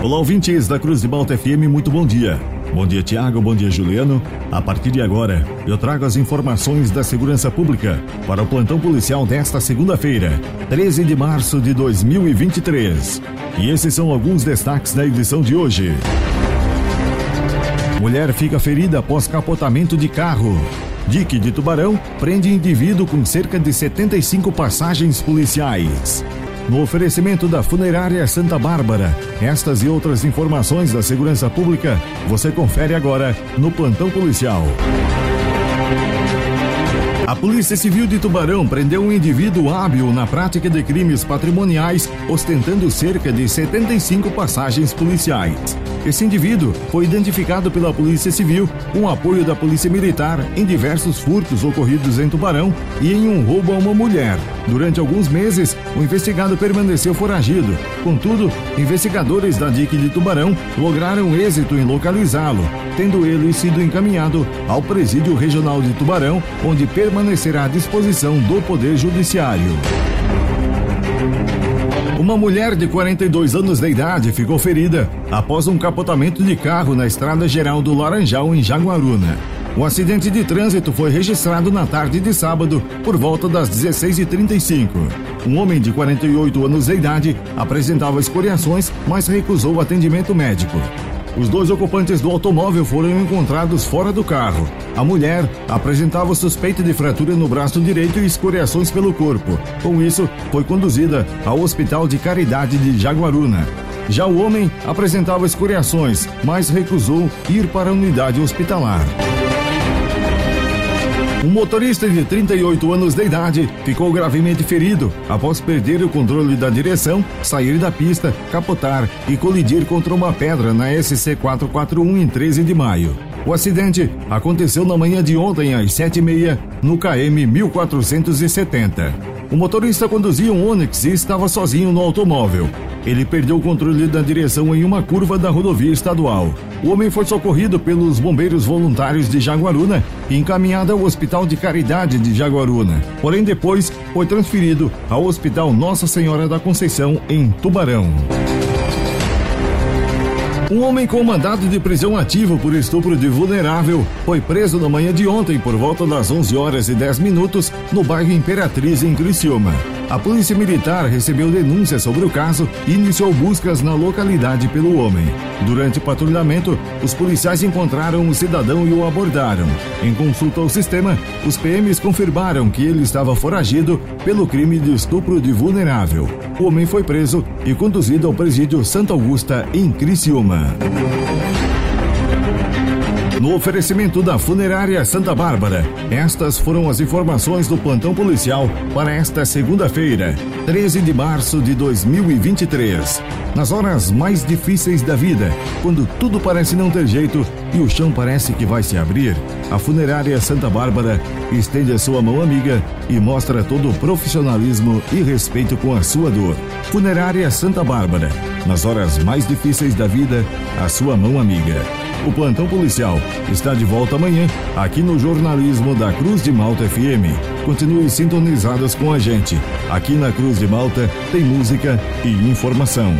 Olá, ouvintes da Cruz de Malta FM, muito bom dia. Bom dia, Tiago, bom dia, Juliano. A partir de agora, eu trago as informações da segurança pública para o plantão policial desta segunda-feira, 13 de março de 2023. E esses são alguns destaques da edição de hoje. Mulher fica ferida após capotamento de carro. Dique de Tubarão prende indivíduo com cerca de 75 passagens policiais no oferecimento da Funerária Santa Bárbara. Estas e outras informações da segurança pública você confere agora no Plantão Policial. A Polícia Civil de Tubarão prendeu um indivíduo hábil na prática de crimes patrimoniais, ostentando cerca de 75 passagens policiais. Esse indivíduo foi identificado pela Polícia Civil com apoio da Polícia Militar em diversos furtos ocorridos em Tubarão e em um roubo a uma mulher. Durante alguns meses, o investigado permaneceu foragido. Contudo, investigadores da DIC de Tubarão lograram êxito em localizá-lo, tendo ele sido encaminhado ao Presídio Regional de Tubarão, onde permanecerá à disposição do Poder Judiciário. Uma mulher de 42 anos de idade ficou ferida após um capotamento de carro na estrada geral do Laranjal, em Jaguaruna. O acidente de trânsito foi registrado na tarde de sábado, por volta das 16h35. Um homem de 48 anos de idade apresentava escoriações, mas recusou atendimento médico. Os dois ocupantes do automóvel foram encontrados fora do carro. A mulher apresentava suspeita de fratura no braço direito e escoriações pelo corpo. Com isso, foi conduzida ao Hospital de Caridade de Jaguaruna. Já o homem apresentava escoriações, mas recusou ir para a unidade hospitalar. Um motorista de 38 anos de idade ficou gravemente ferido após perder o controle da direção, sair da pista, capotar e colidir contra uma pedra na SC 441 em 13 de maio. O acidente aconteceu na manhã de ontem às 7h30 no KM 1470. O motorista conduzia um Onix e estava sozinho no automóvel. Ele perdeu o controle da direção em uma curva da rodovia estadual. O homem foi socorrido pelos bombeiros voluntários de Jaguaruna e encaminhado ao Hospital de Caridade de Jaguaruna. Porém, depois foi transferido ao Hospital Nossa Senhora da Conceição, em Tubarão. Um homem com mandado de prisão ativo por estupro de vulnerável foi preso na manhã de ontem por volta das 11 horas e 10 minutos no bairro Imperatriz, em Criciúma. A Polícia Militar recebeu denúncia sobre o caso e iniciou buscas na localidade pelo homem. Durante o patrulhamento, os policiais encontraram o cidadão e o abordaram. Em consulta ao sistema, os PMs confirmaram que ele estava foragido pelo crime de estupro de vulnerável. O homem foi preso e conduzido ao presídio Santa Augusta, em Criciúma. No oferecimento da Funerária Santa Bárbara, estas foram as informações do plantão policial para esta segunda-feira, 13 de março de 2023. Nas horas mais difíceis da vida, quando tudo parece não ter jeito e o chão parece que vai se abrir, a Funerária Santa Bárbara estende a sua mão amiga e mostra todo o profissionalismo e respeito com a sua dor. Funerária Santa Bárbara, nas horas mais difíceis da vida, a sua mão amiga. O plantão policial está de volta amanhã aqui no jornalismo da Cruz de Malta FM. Continue sintonizadas com a gente. Aqui na Cruz de Malta tem música e informação.